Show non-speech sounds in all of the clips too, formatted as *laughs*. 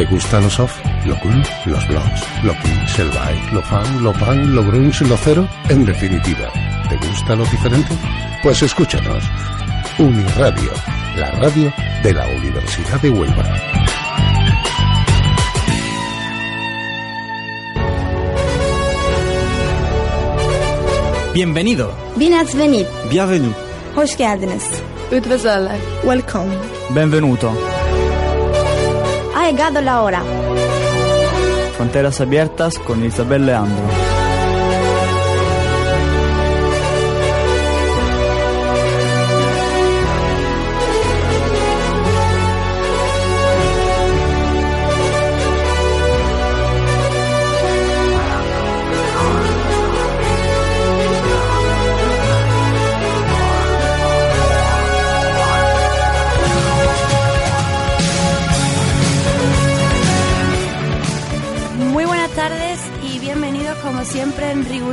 ¿Te gusta lo soft, lo cool, los blogs, lo kings, el bike, lo fan, lo punk, lo grunge, lo cero? En definitiva, ¿te gusta lo diferente? Pues escúchanos. Uniradio, la radio de la Universidad de Huelva. Bienvenido. Bienvenue. Bienvenue. Hoş geldiniz. Üdvözöllek. Welcome. Benvenuto. Llegado la hora. Fronteras abiertas con Isabel Leandro.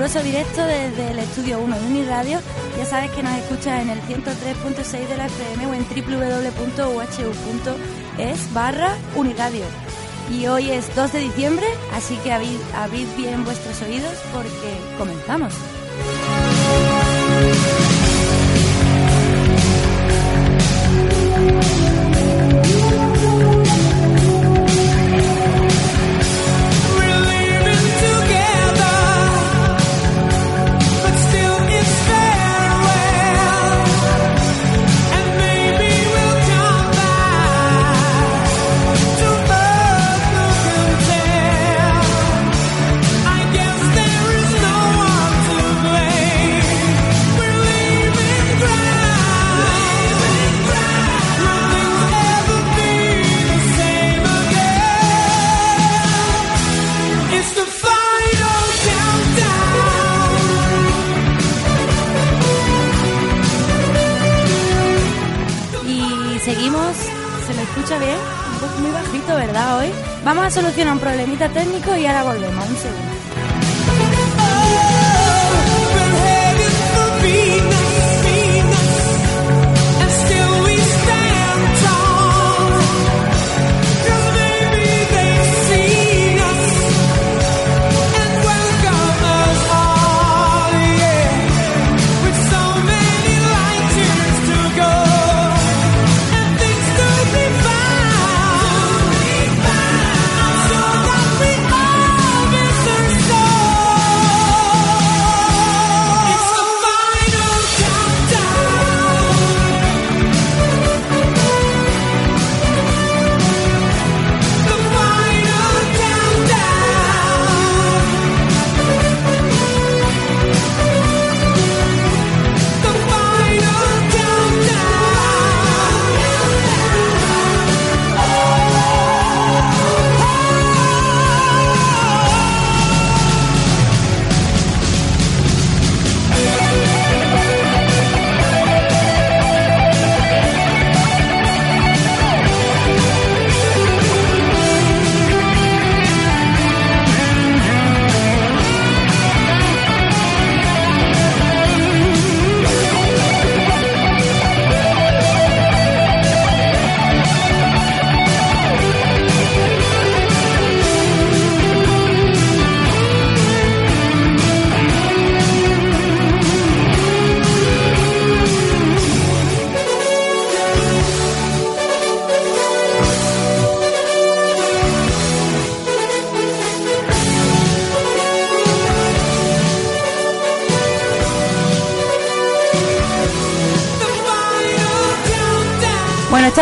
Riguroso directo desde el estudio 1 de Uniradio. Ya sabes que nos escuchas en el 103.6 de la FM o en www.uhu.es barra Uniradio. Y hoy es 2 de diciembre, así que abrid, abrid bien vuestros oídos porque comenzamos. Problemita técnico y ahora volvemos, un segundo.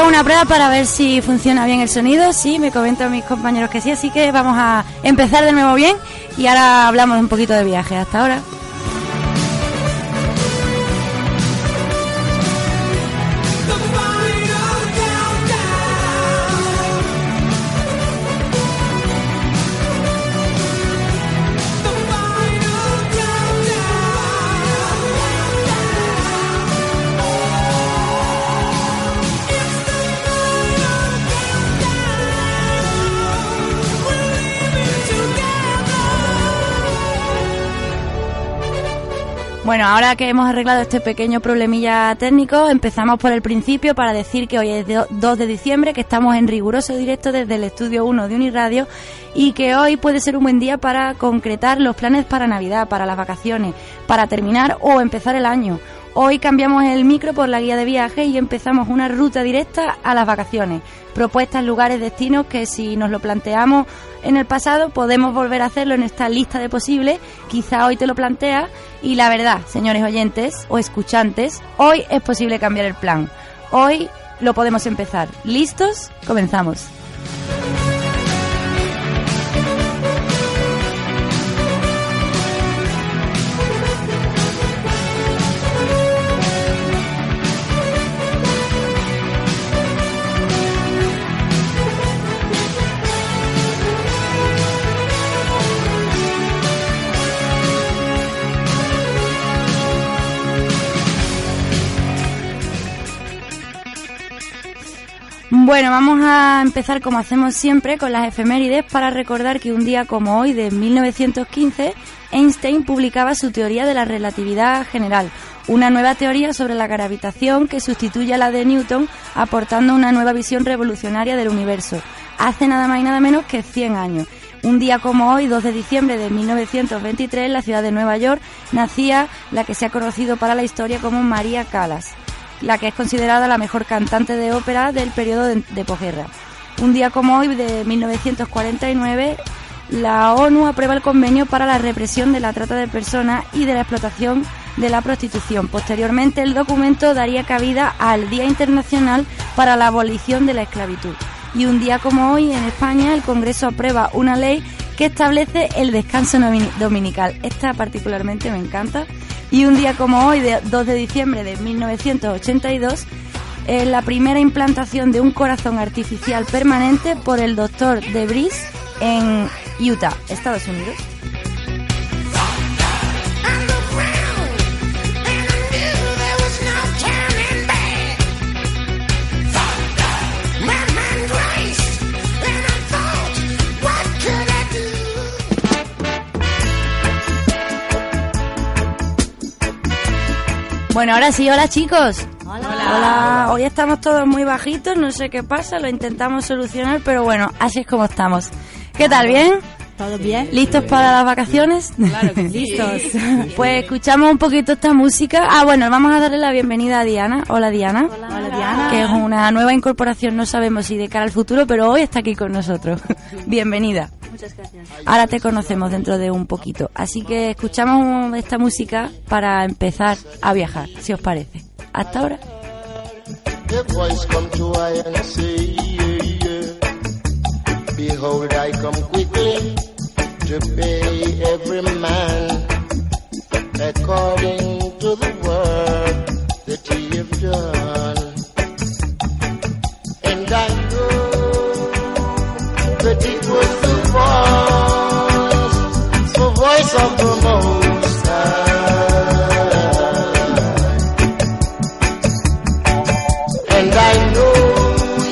Una prueba para ver si funciona bien el sonido. Sí, me comentan mis compañeros que sí, así que vamos a empezar de nuevo bien y ahora hablamos un poquito de viaje. Hasta ahora. Bueno, ahora que hemos arreglado este pequeño problemilla técnico, empezamos por el principio para decir que hoy es do- 2 de diciembre, que estamos en riguroso directo desde el estudio 1 de Uniradio y que hoy puede ser un buen día para concretar los planes para Navidad, para las vacaciones, para terminar o empezar el año. Hoy cambiamos el micro por la guía de viaje y empezamos una ruta directa a las vacaciones. Propuestas, lugares, destinos que si nos lo planteamos en el pasado podemos volver a hacerlo en esta lista de posibles. Quizá hoy te lo planteas y la verdad, señores oyentes o escuchantes, hoy es posible cambiar el plan. Hoy lo podemos empezar. ¿Listos? Comenzamos. Bueno, vamos a empezar como hacemos siempre con las efemérides para recordar que un día como hoy de 1915 Einstein publicaba su teoría de la relatividad general, una nueva teoría sobre la gravitación que sustituye a la de Newton, aportando una nueva visión revolucionaria del universo. Hace nada más y nada menos que 100 años. Un día como hoy, 2 de diciembre de 1923, en la ciudad de Nueva York, nacía la que se ha conocido para la historia como María Callas la que es considerada la mejor cantante de ópera del periodo de, de posguerra. Un día como hoy, de 1949, la ONU aprueba el convenio para la represión de la trata de personas y de la explotación de la prostitución. Posteriormente, el documento daría cabida al Día Internacional para la Abolición de la Esclavitud. Y un día como hoy, en España, el Congreso aprueba una ley que establece el descanso dominical. Esta particularmente me encanta. Y un día como hoy, de 2 de diciembre de 1982, eh, la primera implantación de un corazón artificial permanente por el doctor Debris en Utah, Estados Unidos. Bueno, ahora sí, hola chicos. Hola. Hoy estamos todos muy bajitos, no sé qué pasa, lo intentamos solucionar, pero bueno, así es como estamos. ¿Qué tal? ¿Bien? ¿Todo bien? ¿Listos para las vacaciones? Claro que *laughs* sí. Listos. *laughs* Pues escuchamos un poquito esta música. Ah, bueno, vamos a darle la bienvenida a Diana. Hola Diana. Hola, Diana. Que es una nueva incorporación, no sabemos si de cara al futuro, pero hoy está aquí con nosotros. *laughs* Bienvenida. Muchas gracias. Ahora te conocemos dentro de un poquito. Así que escuchamos esta música para empezar a viajar, si os parece. Hasta ahora. The voice come to I and say, yeah, yeah. Behold, I come quickly to pay every man according to the work that he have done. And I know that it was the voice, the voice of the Most High. And I know,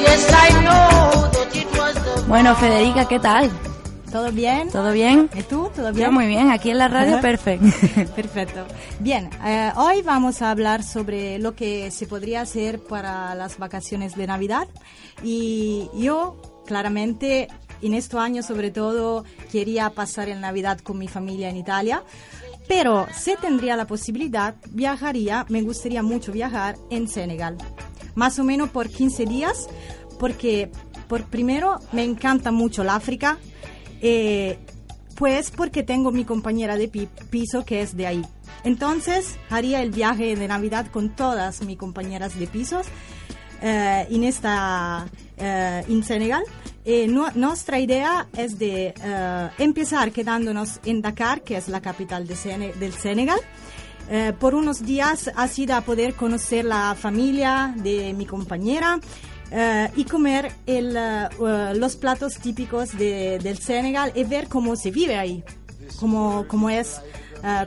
yes, I know that it was the Bueno, Federica, ¿qué tal? ¿Todo bien? ¿Todo bien? ¿Y tú? ¿Todo Yo bien? muy bien, aquí en la radio, perfecto. *laughs* Perfecto. Bien, eh, hoy vamos a hablar sobre lo que se podría hacer para las vacaciones de Navidad. Y yo, claramente, en este año sobre todo, quería pasar el Navidad con mi familia en Italia. Pero si tendría la posibilidad, viajaría, me gustaría mucho viajar en Senegal. Más o menos por 15 días, porque por primero me encanta mucho el África. Eh, pues porque tengo mi compañera de pi- piso que es de ahí. Entonces haría el viaje de Navidad con todas mis compañeras de pisos eh, en esta eh, en Senegal. Eh, nu- nuestra idea es de eh, empezar quedándonos en Dakar, que es la capital de Sene- del Senegal. Eh, por unos días así a poder conocer la familia de mi compañera eh, y comer el, eh, eh, los platos típicos de- del Senegal y ver cómo se vive ahí, cómo, cómo es,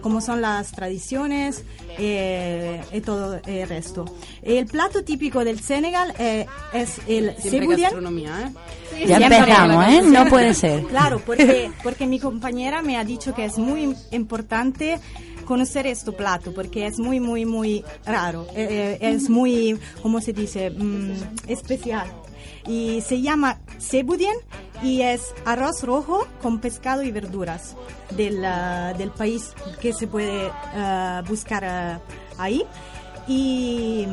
cómo son las tradiciones eh, y todo el resto. El plato típico del Senegal eh, es el gastronomía, ¿eh? Ya Siempre empezamos, ¿eh? No puede ser. Claro, porque, porque mi compañera me ha dicho que es muy importante conocer este plato porque es muy, muy, muy raro. Eh, eh, es muy, ¿cómo se dice? Mm, especial. Y se llama sebudien y es arroz rojo con pescado y verduras del, ah, del país que se puede ah, buscar ah, ahí. Y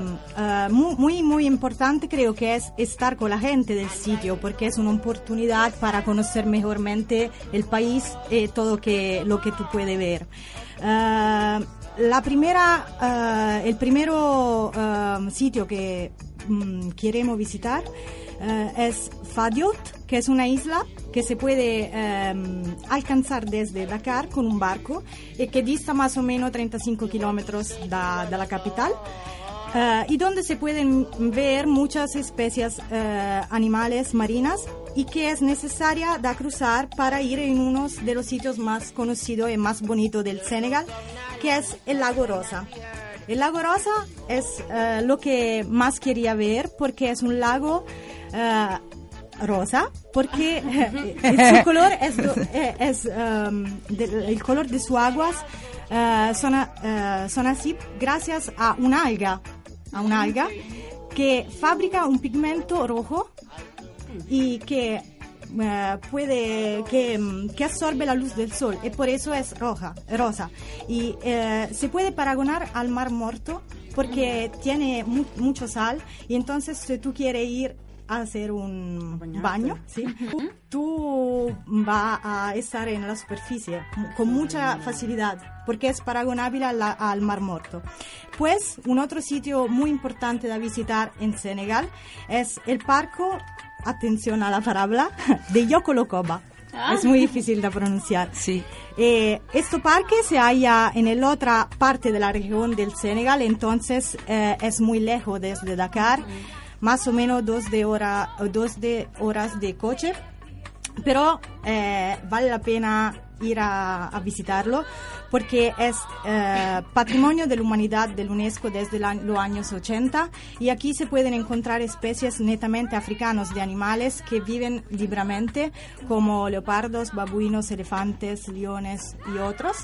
mu- muy, muy importante creo que es estar con la gente del sitio porque es una oportunidad para conocer mejormente el país y todo que, lo que tú puedes ver. Ah, la primera, ah, el primero ah, sitio que mm, queremos visitar eh, es Fadiot, que es una isla que se puede eh, alcanzar desde Dakar con un barco y que dista más o menos 35 kilómetros da- de la capital. eh, y donde se pueden ver muchas especies eh, animales marinas y que es necesaria de cruzar para ir en uno de los sitios más conocidos y más bonitos del Senegal, que es el lago Rosa. El lago Rosa es eh, lo que más quería ver porque es un lago eh, rosa, porque *laughs* eh, su color es, es, um, de- el color de sus aguas eh, son, son así gracias a una alga, a una alga que fabrica un pigmento rojo y que eh, puede que, mm, que absorbe la luz del sol. Y por eso es roja rosa. Y eh, se puede paragonar al mar muerto porque tiene mu- mucho sal. Y entonces si tú quieres ir a hacer un baño ¿sí? tú vas a estar en la superficie con mucha facilidad porque es paragonable al, al mar muerto. Pues un otro sitio muy importante de visitar en Senegal es el parque atención a la palabra, de Yokolokoba. Es muy difícil de pronunciar. Sí. Eh, este parque se halla en la otra parte de la región del Senegal, entonces eh, es muy lejos desde Dakar, más o menos dos de, hora, dos de horas de coche, pero eh, vale la pena ir a, a visitarlo porque es eh, patrimonio de la humanidad del UNESCO desde la- los años 80 y aquí se pueden encontrar especies netamente africanos de animales que viven libremente como leopardos, babuinos, elefantes, leones y otros.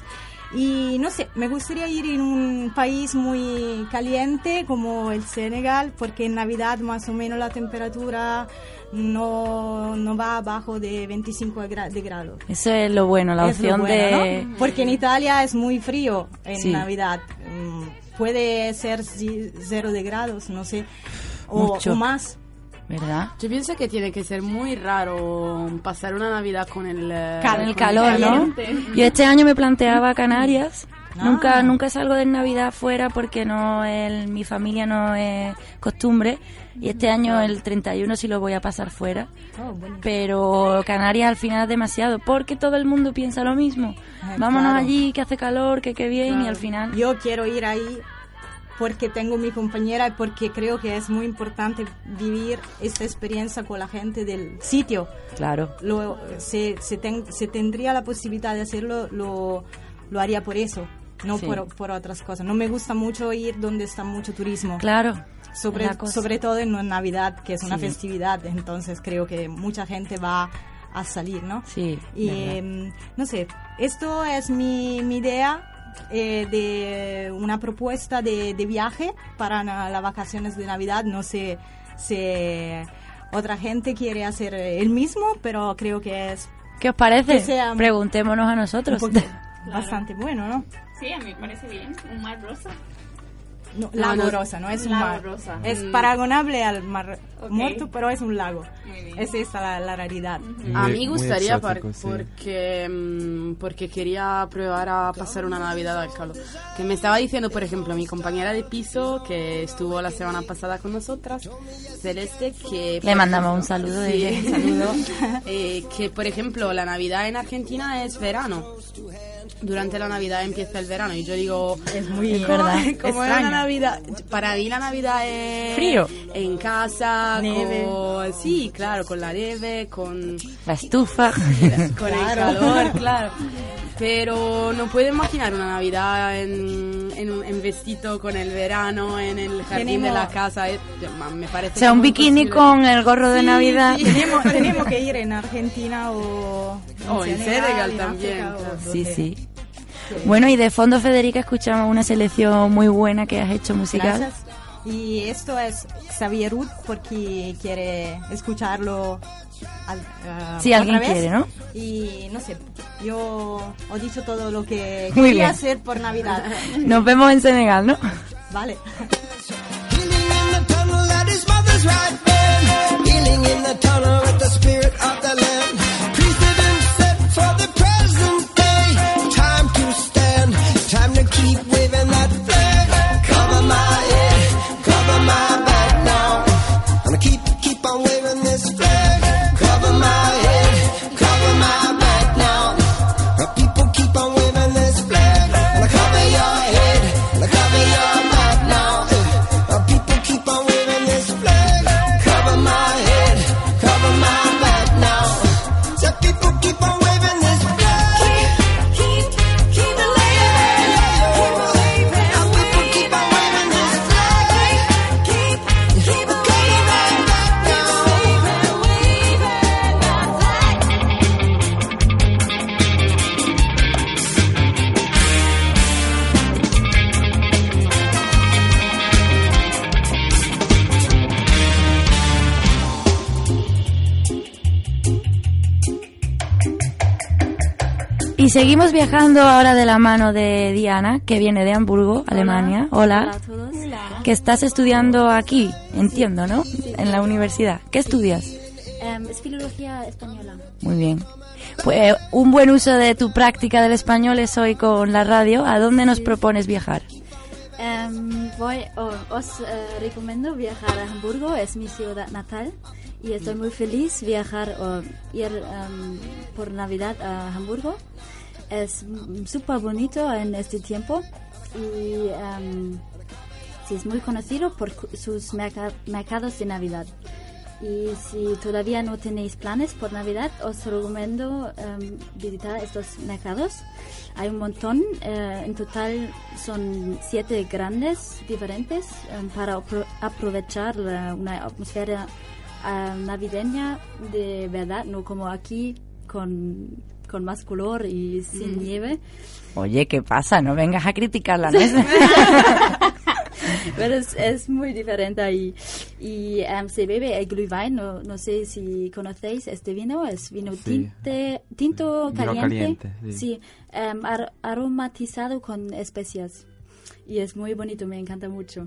Y no sé, me gustaría ir en un país muy caliente como el Senegal, porque en Navidad más o menos la temperatura no, no va abajo de 25 gra- de grados. Eso es lo bueno, la Es opción bueno, de... ¿no? Porque en Italia es muy frío en Sí. Navidad. Mm, Puede ser si- cero de grados, no sé, o, Mucho. o más. ¿Verdad? Yo pienso que tiene que ser muy raro pasar una Navidad con el, Cal- Con el con calor, ¿no? Yo este año me planteaba Canarias. Ah. Nunca, nunca salgo de Navidad fuera porque no el, mi familia no es costumbre. Y este año el 31 sí lo voy a pasar fuera. Oh, bueno. Pero Canarias al final es demasiado porque todo el mundo piensa lo mismo. Ah, Vámonos claro. allí, que hace calor, que qué bien y al final... Yo quiero ir ahí porque tengo mi compañera y porque creo que es muy importante vivir esta experiencia con la gente del sitio. Claro. Lo, se, se, ten- se tendría la posibilidad de hacerlo, lo, lo haría por eso, no Sí. por, por otras cosas. No me gusta mucho ir donde está mucho turismo. Claro. sobre, sobre todo en Navidad, que es una Sí. festividad, entonces creo que mucha gente va a salir, ¿no? Sí, Y mm, no sé, esto es mi, mi idea eh, de una propuesta de, de viaje para las vacaciones de Navidad. No sé si otra gente quiere hacer el mismo, pero creo que es ¿Qué os parece? Preguntémonos a nosotros. poco- *laughs* bastante bueno, ¿no? Sí, a mí me parece bien. Un mar rosa. No, No, lago no, rosa, no es un lago mar. rosa. Es Mm. paragonable al mar Ok. muerto, pero es un lago. Es esta la, la raridad. A mí gustaría par- exótico, sí. porque mm, porque quería probar a pasar una Navidad al calor. Que me estaba diciendo, por ejemplo, mi compañera de piso que estuvo la semana pasada con nosotras, Celeste, que Le mandamos un saludo de Sí, ella. un saludo. *laughs* Eh, que por ejemplo la Navidad en Argentina es verano. Durante la Navidad empieza el verano y yo digo Es muy Es verdad. como es la Navidad para mí la Navidad es Frío. en casa Nieve. con sí claro con la nieve con La estufa. *laughs* con el calor, claro. Pero no puedo imaginar una Navidad en, en, un- en vestido con el verano, en el jardín de Tenemos- la casa. eh, me parece O sea, un bikini imposible. con el gorro de Sí, Navidad. sí. tenemos, *laughs* tenemos que ir en Argentina o O en Senegal en también, África, o. Sí, sí. Bueno, y de fondo, Federica, escuchamos una selección muy buena que has hecho musical. Gracias. Y esto es Xavier Ruth porque quiere escucharlo. Al- ah, Sí, alguien vez. quiere, ¿no? Y no sé, yo he dicho todo lo que Muy quería bien. hacer por Navidad. *laughs* Nos vemos en Senegal, ¿no? vale. In the tunnel with the spirit of the land. Y seguimos viajando ahora de la mano de Diana, que viene de Hamburgo, Alemania. Hola. Hola a todos. Que estás estudiando aquí, entiendo, ¿no? En la universidad. ¿Qué estudias? Em, es filología española. Muy bien. Pues un buen uso de tu práctica del español es hoy con la radio. ¿A dónde nos propones viajar? Em, voy, oh, os eh, recomiendo viajar a Hamburgo, es mi ciudad natal y estoy muy feliz viajar o ir em, por Navidad a Hamburgo. Es súper bonito en este tiempo y sí, es muy conocido por sus merca- mercados de Navidad. Y si todavía no tenéis planes por Navidad, os recomiendo em, visitar estos mercados. Hay un montón, eh, en total son siete grandes diferentes em, para apro- aprovechar una atmósfera navideña de verdad, no como aquí con, con más color y sin nieve. Oye, ¿qué pasa? No vengas a criticar la *laughs* mesa. *laughs* Pero es, es muy diferente ahí. Y em, se bebe el Glühwein, no, no sé si conocéis este vino, es vino Sí. tinte, tinto Vino caliente. caliente, sí. sí, em, ar- aromatizado con especias. Y es muy bonito, me encanta mucho.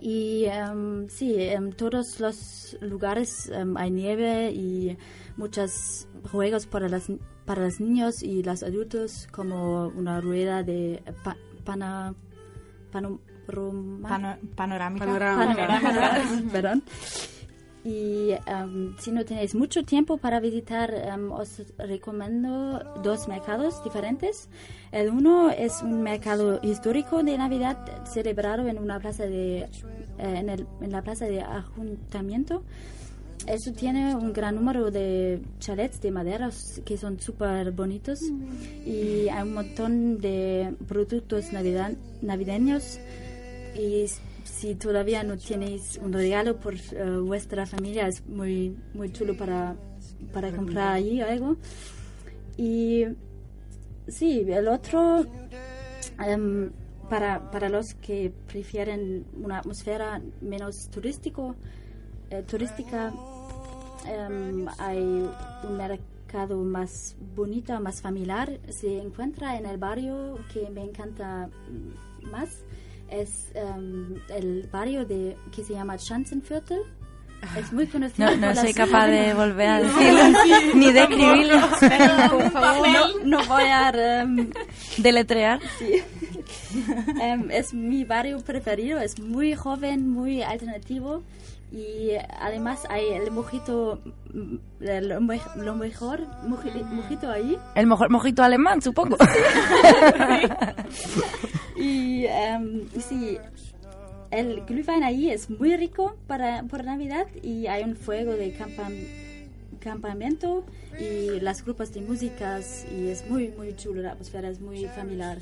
Y em, sí, en todos los lugares hay nieve y muchos juegos para, las, para los niños y los adultos, como una rueda de pa- pana, Pano- panorámica. *laughs* Perdón. Y em, si no tenéis mucho tiempo para visitar, em, os recomiendo dos mercados diferentes. El uno es un mercado histórico de Navidad celebrado en una plaza de, eh, en, el- en la plaza de ayuntamiento. Eso tiene un gran número de chalets de madera que son súper bonitos. Y hay un montón de productos navidad- navideños. Y si todavía no tenéis un regalo por eh, vuestra familia es muy muy chulo para, para comprar allí algo. Y sí el otro em, para, para los que prefieren una atmósfera menos turístico eh, turística em, hay un mercado más bonito más familiar se encuentra en el barrio que me encanta más es em, el barrio de que se llama Schanzenviertel es muy *laughs* conocido No, no soy capaz de volver a *laughs* decirlo, ni de escribirlo. por favor no, no voy a em, Deletrear. Sí. *laughs* Es mi barrio preferido, es muy joven, muy alternativo y además hay el mojito, mm, lo, me- lo mejor moji- mojito ahí. El mejor mojito alemán, supongo. *laughs* *laughs* Y em, sí, el Glühwein ahí es muy rico para por Navidad y hay un fuego de campan- campamento y las grupos de músicas y es muy muy chulo la atmósfera es muy familiar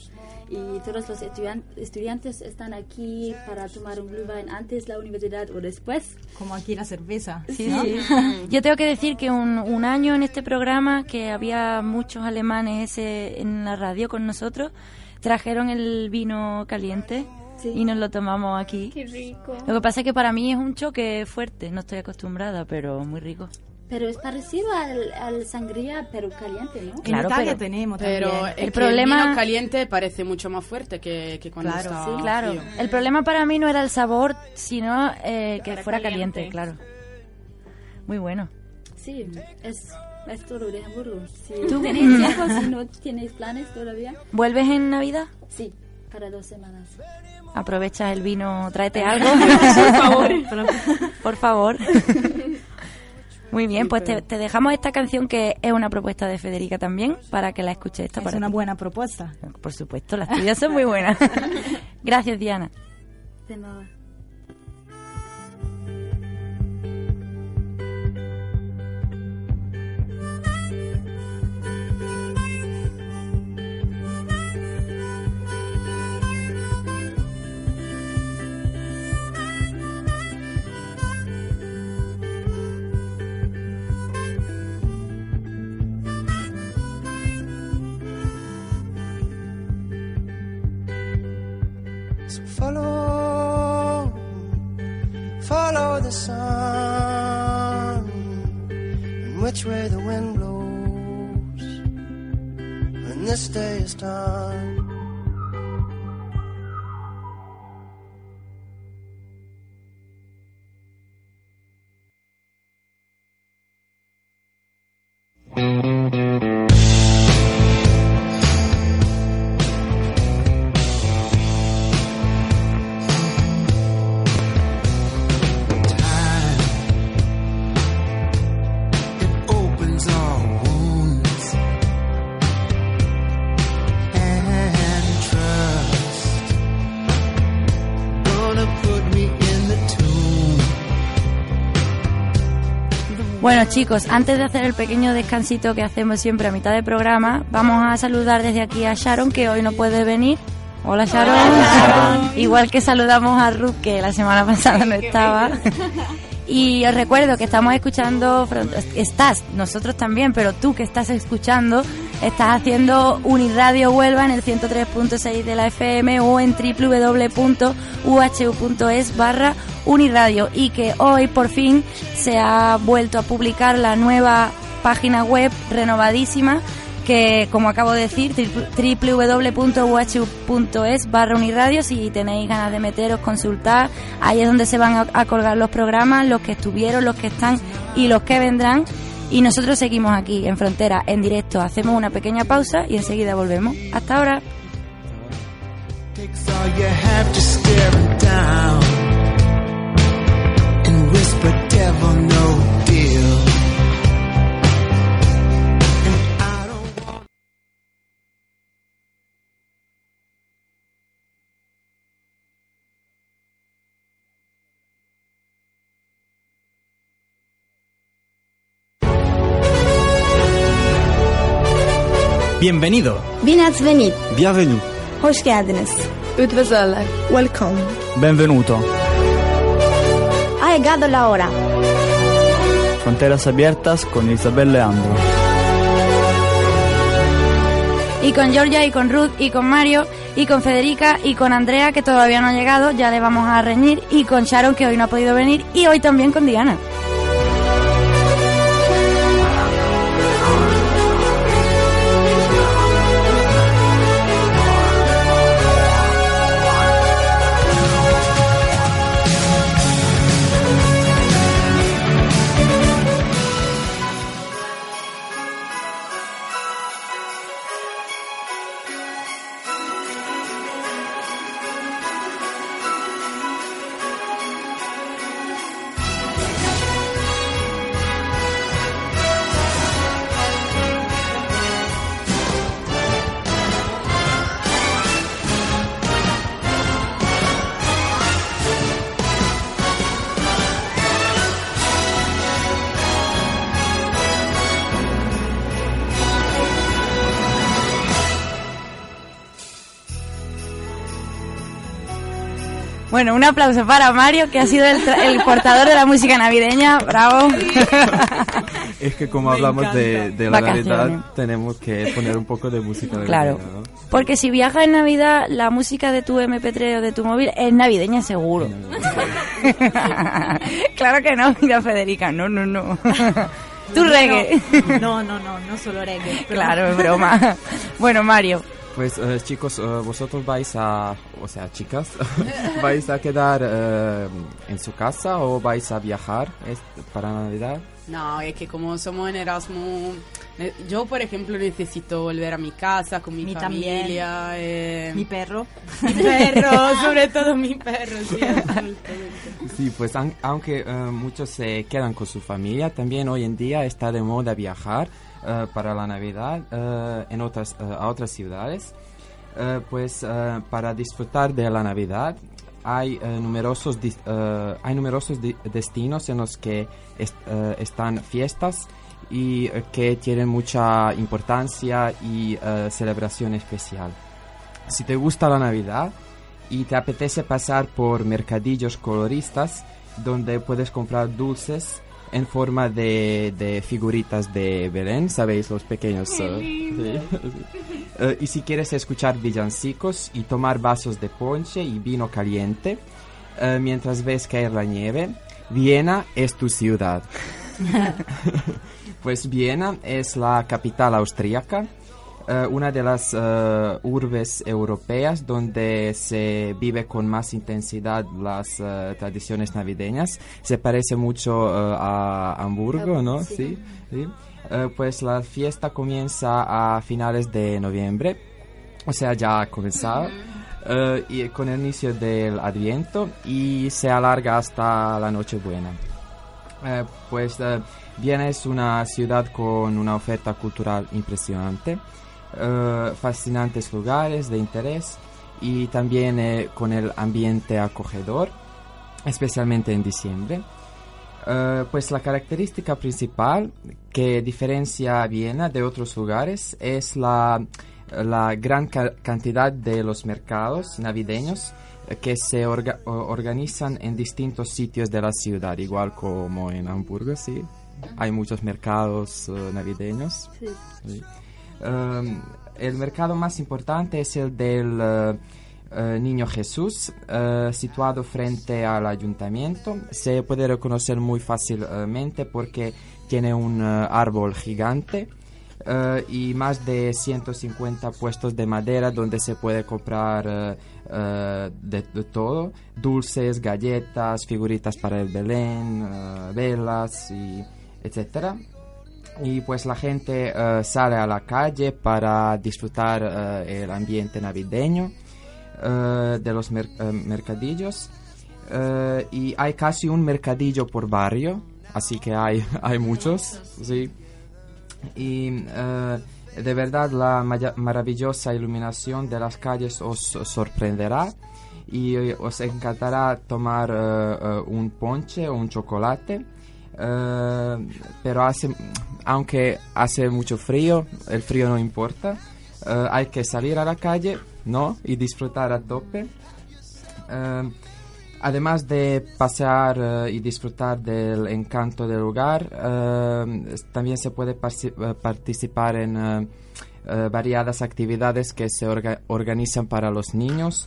y todos los estudian- estudiantes están aquí para tomar un Glühwein antes la universidad o después Como aquí la cerveza. Sí. ¿no? *laughs* Yo tengo que decir que un, un año en este programa, que había muchos alemanes ese, en la radio con nosotros, trajeron el vino caliente y nos lo tomamos aquí. Qué rico. Lo que pasa es que para mí es un choque fuerte, no estoy acostumbrada, pero muy rico. Pero es parecido al, al sangría pero caliente ¿no? Claro, en Italia pero- tenemos Pero también. El que problema- el vino caliente parece mucho más fuerte que, que cuando Claro, está sí. Claro, frío. el problema para mí no era el sabor, sino eh, que Era fuera caliente. caliente. claro. Muy bueno. sí es es todo de Hamburgo si *laughs* ¿Tú? tenéis tiempo si no tienes planes todavía ¿Vuelves en Navidad? sí para dos semanas Aprovecha el vino, tráete algo. *laughs* Por favor. Por *laughs* favor. Muy bien, pues te, te dejamos esta canción que es una propuesta de Federica también para que la escuches. Esta Es para una ti. buena propuesta. Por supuesto, las tuyas son muy buenas. *laughs* Gracias, Diana. de nada follow, follow the sun, and which way the wind blows when this day is done. Chicos, antes de hacer el pequeño descansito que hacemos siempre a mitad de programa, vamos a saludar desde aquí a Sharon, que hoy no puede venir. Hola, Sharon. Igual que saludamos a Ruth, que la semana *laughs* pasada no estaba. Y os recuerdo que estamos escuchando, estás, nosotros también, pero tú que estás escuchando, estás haciendo Uniradio Huelva en el 103.6 de la FM o en www.uhu.es barra Uniradio y que hoy por fin se ha vuelto a publicar la nueva página web renovadísima que como acabo de decir www.uhu.es barra uniradio. Si tenéis ganas de meteros consultar ahí es donde se van a, a colgar los programas los que estuvieron los que están y los que vendrán. Y nosotros seguimos aquí en frontera en directo. Hacemos una pequeña pausa y enseguida volvemos. Hasta ahora Bienvenido. Venit! Bienvenue. Hoş geldiniz. Üdvözöllek. Welcome. Benvenuto. Ha llegado la hora. Fronteras abiertas con Isabel Leandro. y con Georgia y con Ruth y con Mario y con Federica y con Andrea que todavía no ha llegado ya le vamos a reñir y con Sharon que hoy no ha podido venir y hoy también con Diana Bueno, un aplauso para Mario, que ha sido el, tra- el portador de la música navideña. Bravo. *laughs* Es que como Me hablamos de, la Vacaciones. Navidad, tenemos que poner un poco de música Claro. Porque si viajas en Navidad, la música de tu MP3 o de tu móvil es navideña seguro. *laughs* claro que no, mira Federica, no, no, no. *laughs* tu reggae. No, no, no, no solo reggae. pero- claro, es broma. Bueno, Mario, Pues eh, chicos, eh, vosotros vais a, o sea, chicas, *laughs* vais a quedar eh, en su casa o vais a viajar para Navidad. No, es que como somos en Erasmus, ne- yo por ejemplo necesito volver a mi casa con mi, familia. eh, Mi perro. Mi perro, *laughs* sobre todo mi perro, sí, pues an- aunque eh, muchos se quedan con su familia, también hoy en día está de moda viajar eh, para la Navidad eh, en otras, eh, a otras ciudades. Pues para disfrutar de la Navidad hay numerosos, hay numerosos destinos en los que est- están fiestas y que tienen mucha importancia y celebración especial. Si te gusta la Navidad y te apetece pasar por mercadillos coloristas donde puedes comprar dulces en forma de, de figuritas de Belén, ¿sabéis? Los pequeños. sí. *laughs* Eh, y si quieres escuchar villancicos y tomar vasos de ponche y vino caliente eh, mientras ves caer la nieve, Viena es tu ciudad. *laughs* *laughs* Pues Viena es la capital austríaca, eh, una de las eh, urbes europeas donde se vive con más intensidad las eh, tradiciones navideñas. Se parece mucho a Hamburgo, ¿no? Sí. sí. Eh, pues la fiesta comienza a finales de noviembre, o sea, ya ha comenzado. y con el inicio del Adviento y se alarga hasta la Nochebuena. Eh, pues eh, Viena es una ciudad con una oferta cultural impresionante, eh, fascinantes lugares de interés y también eh, con el ambiente acogedor, especialmente en diciembre. Eh, pues la característica principal que diferencia a Viena de otros lugares es la, la gran ca- cantidad de los mercados navideños que se orga- organizan en distintos sitios de la ciudad, igual como en Hamburgo, sí. Hay muchos mercados navideños. Sí. Sí. Um, el mercado más importante es el del eh, eh, Niño Jesús, eh, situado frente al ayuntamiento. Se puede reconocer muy fácilmente porque tiene un árbol gigante y más de 150 puestos de madera donde se puede comprar de, de todo, dulces, galletas, figuritas para el Belén, velas y etcétera y pues la gente eh, sale a la calle para disfrutar eh, el ambiente navideño eh, de los mer- mercadillos. Y hay casi un mercadillo por barrio así que hay *laughs* hay muchos sí. Y de verdad la maravillosa iluminación de las calles os sorprenderá y os encantará tomar un ponche o un chocolate eh, pero hace aunque hace mucho frío el frío no importa. Eh, hay que salir a la calle no y disfrutar a tope. Eh, Además de pasear y disfrutar del encanto del lugar, también se puede participar en variadas actividades que se orga- organizan para los niños,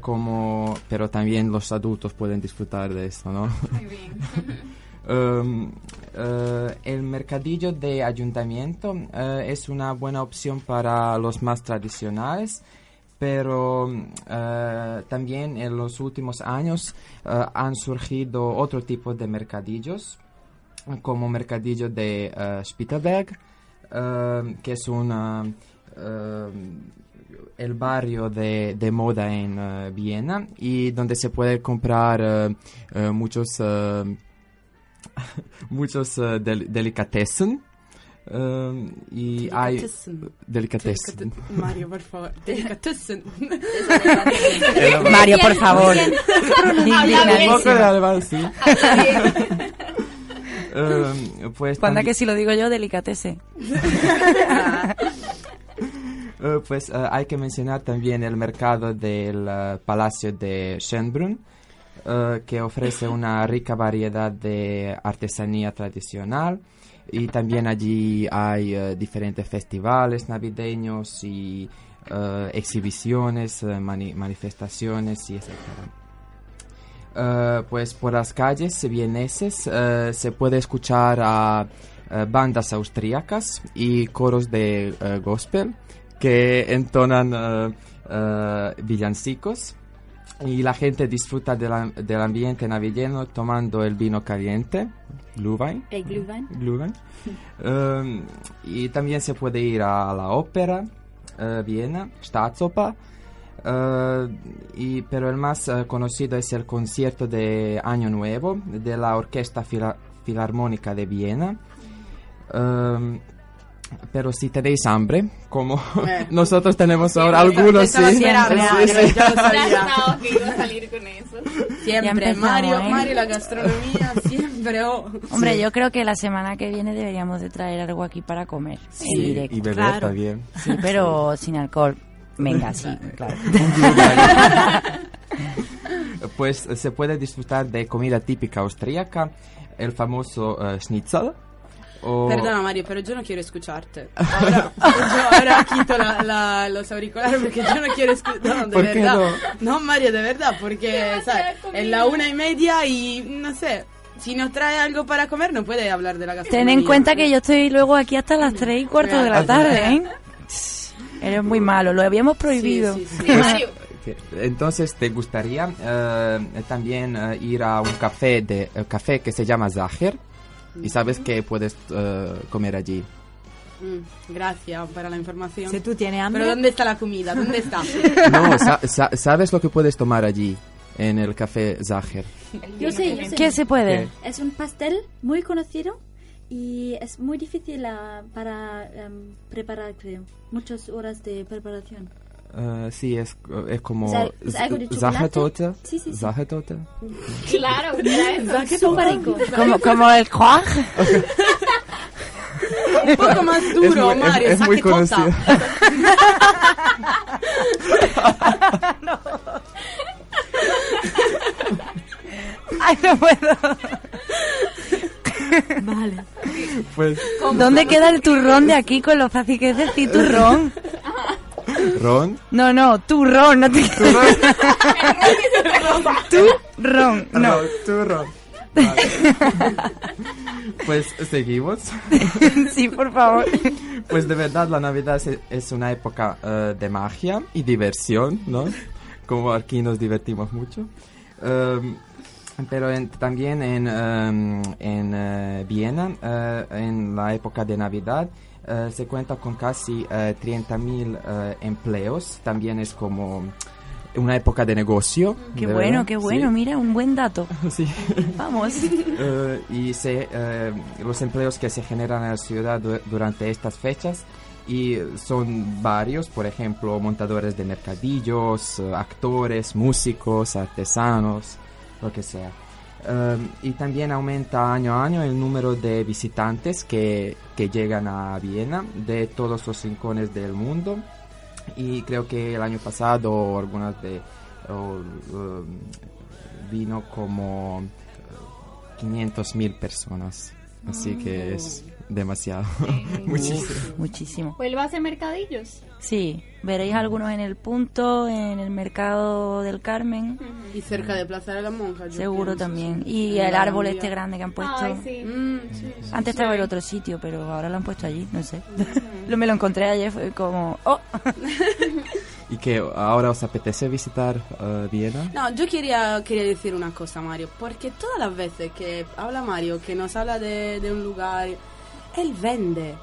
como, pero también los adultos pueden disfrutar de esto, ¿no? *laughs* Um, eh, el mercadillo de ayuntamiento eh, es una buena opción para los más tradicionales, pero eh, también en los últimos años han surgido otro tipo de mercadillos, como mercadillo de Spittelberg, eh, que es una, el barrio de, de moda en Viena y donde se puede comprar muchos *laughs* muchos eh, del- delicatessen eh, y hay Delicatessen. delicatessen Delicate- Mario, por favor. Delicatessen. Mario, por favor. *laughs* *laughs* un poco de alemán, sí. Eh, pues Cuando que si lo digo yo, delicatese. Eh, pues eh, hay que mencionar también el mercado del Palacio de Schönbrunn, eh, que ofrece una rica variedad de artesanía tradicional. Y también allí hay eh, diferentes festivales navideños y eh, exhibiciones, mani- manifestaciones y. Eh, pues por las calles vieneses se puede escuchar a bandas austríacas y coros de gospel que entonan villancicos y la gente disfruta de la- del ambiente navideño tomando el vino caliente, Glühwein. El Glühwein. Glühwein. *laughs* Um, y también se puede ir a la ópera, eh, Viena, Staatsoper. eh, y, pero el más eh, conocido es el concierto de Año Nuevo de la Orquesta Fila- Filarmónica de Viena. Um, pero si tenéis hambre, como Eh. *laughs* nosotros tenemos Sí, ahora algunos, sí. siempre Sí, sí. yo *laughs* sabía. Que iba a salir con eso. Siempre, Mario, ¿eh? Mario, la gastronomía, *laughs* siempre. oh. Hombre, Sí. yo creo que la semana que viene deberíamos de traer algo aquí para comer en Sí, directo. y beber Claro. también. Sí, pero sin alcohol. Venga, sí, claro. Pues eh, se puede disfrutar de comida típica austríaca, el famoso eh, schnitzel. O Perdona Mario, pero yo no quiero escucharte. Ahora, yo ahora quito la- la- los auriculares porque yo no quiero escuchar. No, de ¿Por qué verdad. no? No? Mario, de verdad, porque ¿sabes? es la una y media y no sé. Si nos trae algo para comer, no puede hablar de la gastronomía. Ten en cuenta que yo estoy luego aquí hasta las 3 y cuarto de la tarde, ¿eh? *laughs* Eres muy malo, lo habíamos prohibido. Pues, *laughs* que- entonces, ¿te gustaría eh, también eh, ir a un café, de, eh, café que se llama Zacher? Y sabes que puedes eh, comer allí. Mm, gracias para la información. Si tú tienes hambre. Pero ¿dónde está la comida? ¿Dónde está? *laughs* No, sa- sa- ¿sabes lo que puedes tomar allí? En el café Zacher. Yo sé, yo sé. ¿Qué se puede? Es un pastel muy conocido y es muy difícil ah, para em, preparar, creo. Muchas horas de preparación. Eh, sí, es, es como... ¿es? Zachertorte. Sí, sí, sí. Claro. *laughs* Es súper rico. *laughs* Como, como el Juan. *laughs* Un poco más duro, Es muy- es- Mario. es muy saque cosa. conocido. Ay, no puedo. Vale. Pues, ¿Dónde queda el turrón de aquí con lo fácil que es decir turrón? Ron. No, no, turrón, no te Turrón, no. Ron, turrón. Vale. pues seguimos. *laughs* Sí, por favor. Pues de verdad la Navidad es, una época eh, de magia y diversión, ¿no? Como aquí nos divertimos mucho. Em, pero en- también en, em, en eh, Viena, eh, en la época de Navidad, eh, se cuenta con casi eh, 30.000 eh, empleos. También es como una época de negocio. Qué de bueno, verdad, qué sí. bueno, mira, un buen dato. *laughs* Sí. Vamos. *laughs* Eh, y se, eh, los empleos que se generan en la ciudad du- durante estas fechas y son varios, por ejemplo, montadores de mercadillos, eh, actores, músicos, artesanos, lo que sea. Eh, y también aumenta año a año el número de visitantes que, que llegan a Viena de todos los rincones del mundo. Y creo que el año pasado algunas de o, eh, vino como 500 mil personas. Así que es demasiado. *laughs* Muchísimo. Muchísimo. Pues va a hacer mercadillos. Sí, veréis algunos en el punto, en el mercado del Carmen. Y cerca de Plaza de la Monja. yo Seguro pienso, también. sí. Y En el árbol este grande que han puesto. Ay, sí. Mm, sí, sí. Antes estaba el otro sitio, pero ahora lo han puesto allí, no sé. *laughs* lo me lo encontré ayer, fue como, oh, *laughs* ¿Y que ahora os apetece visitar eh, Viena? No, yo quería, quería decir una cosa, Mario, porque todas las veces que habla Mario, que nos habla de, de un lugar, él vende.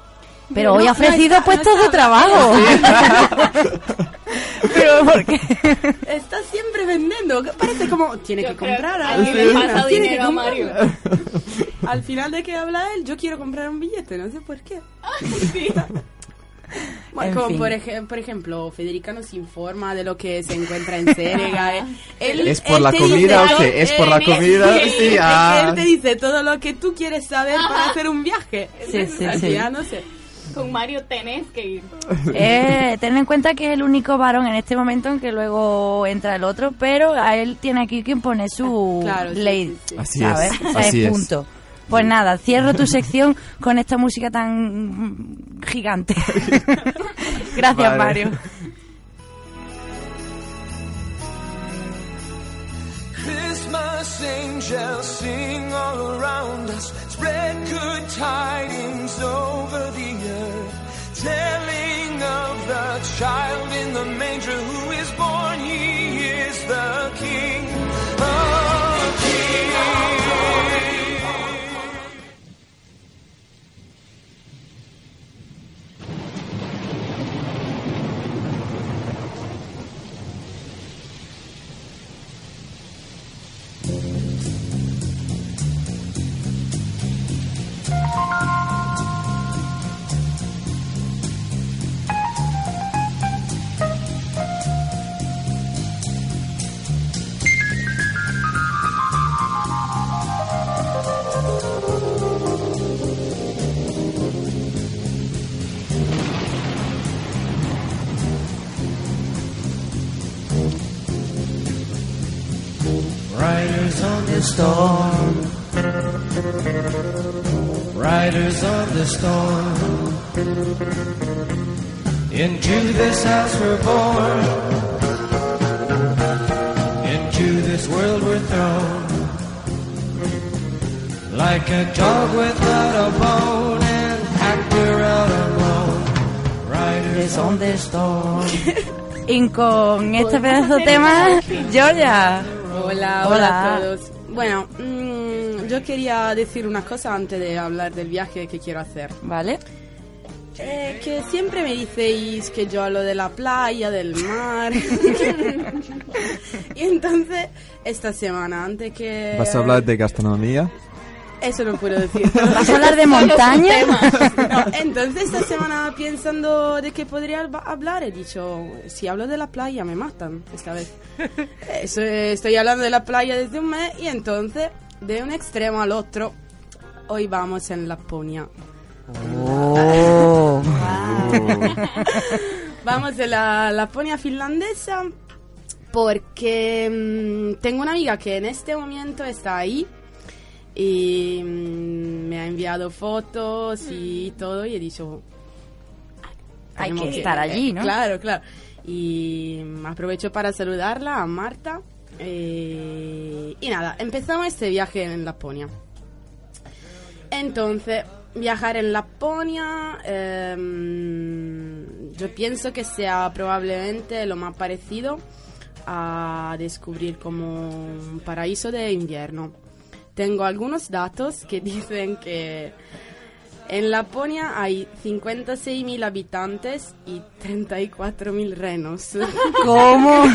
Pero No, hoy ha no ofrecido no puestos está de trabajo. *laughs* Pero ¿por qué? Está siempre vendiendo. Parece como tiene Yo que comprar algo. pasa Tiene que dinero a. Mario. *laughs* Al final de que habla él, yo quiero comprar un billete, no sé por qué. *laughs* Bueno, En como por, ej- por ejemplo, Federica nos informa de lo que se encuentra en Sérega. Él- ¿Es por él la comida dice o qué? ¿Es por la comida? sí, Sí, ah. Él te dice todo lo que tú quieres saber para hacer un viaje. Sí, sí, sí. ah, no sé. Con Mario tenés que ir. Eh, ten en cuenta que es el único varón en este momento en que luego entra el otro, pero a él tiene aquí quien pone su Claro, ley. sí, sí. Así ¿sabes? es, O sea, así es. punto. Pues nada, cierro tu *laughs* sección con esta música tan gigante. *laughs* Gracias, Vale. Mario. Christmas angels sing all around us, spread good tidings over the the child in the manger who is born. He is the King the storm. Riders on the storm. Into this house we're born. Into this world we're thrown. Like a dog without a bone and actor out alone. Riders on the storm. *laughs* Y con este pedazo de tema, Georgia. Hola, hola, a todos. Bueno, mm, yo quería decir una cosa antes de hablar del viaje que quiero hacer. ¿Vale? Eh, que siempre me decís que yo hablo de la playa, del mar. *laughs* *laughs* y entonces, esta semana, antes que... ¿Vas a hablar de gastronomía? Eso no puedo decir. *laughs* ¿Vas a hablar de montaña? No, entonces esta *laughs* semana pensando de qué podría hablar, he dicho, si hablo de la playa me matan esta vez. *laughs* Eso, estoy hablando de la playa desde un mes y entonces de un extremo al otro, hoy vamos en Laponia. Oh. Vamos de la Laponia finlandesa porque mm, tengo una amiga que en este momento está ahí y mm, me ha enviado fotos y todo y he dicho Hay que estar allí, ¿no? Claro, claro. Y mm, aprovecho para saludarla a Marta. eh, y nada, empezamos este viaje en Laponia. Entonces, viajar en Laponia, em, yo pienso que sea probablemente lo más parecido a descubrir como un paraíso de invierno. Tengo algunos datos que *laughs* dicen que en Laponia hay 56.000 habitantes y 34.000 renos. *laughs* ¿Cómo? *laughs*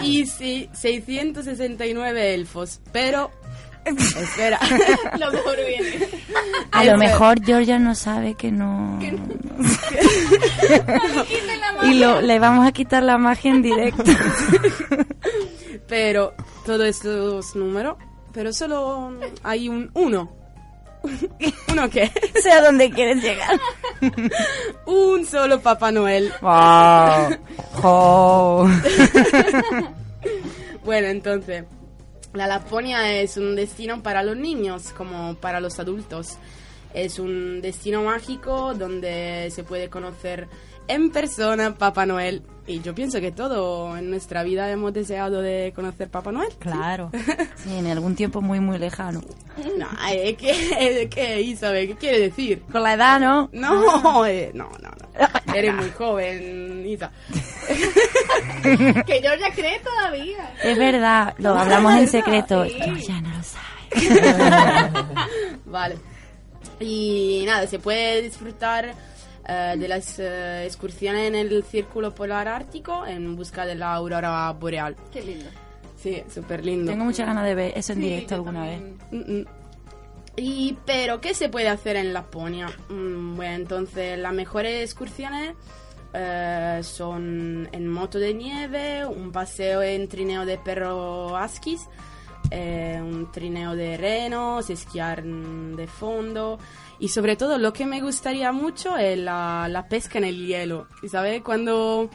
Y sí, 669 elfos. Pero, espera. Lo mejor viene. A lo mejor Georgia no sabe que no. y lo, le vamos a quitar la magia en directo. Pero todos estos números, pero solo hay un uno. *laughs* ¿Uno qué? *laughs* sé a dónde quieres llegar. *laughs* un solo Papá Noel. Wow. Oh. bueno, entonces, la Laponia es un destino para los niños como para los adultos. Es un destino mágico donde se puede conocer en persona Papá Noel. Y yo pienso que todo en nuestra vida hemos deseado de conocer Papá Noel. Claro. *laughs* Sí, en algún tiempo muy, muy lejano. No, eh, ¿qué, ¿qué, *laughs* Isabel? ¿Qué quiere decir? Con la edad, ¿no? No, *laughs* eh, no, no, no. Eres muy joven, Isa. que Georgia cree todavía. Es verdad, lo hablamos en secreto. Sí. Georgia no lo sabe. vale. Y nada, se puede disfrutar eh, de las eh, excursiones en el Círculo Polar Ártico en busca de la aurora boreal. Qué lindo. Sí, súper lindo. Tengo muchas ganas de ver eso en directo alguna vez. Mm, mm. Y, pero, ¿qué se puede hacer en Laponia? Mm, bueno, entonces, las mejores excursiones eh, son en moto de nieve, un paseo en trineo de perro askis, eh, un trineo de renos, esquiar de fondo y sobre todo lo que me gustaría mucho es la, la pesca en el hielo. ¿Y sabes? Cuando,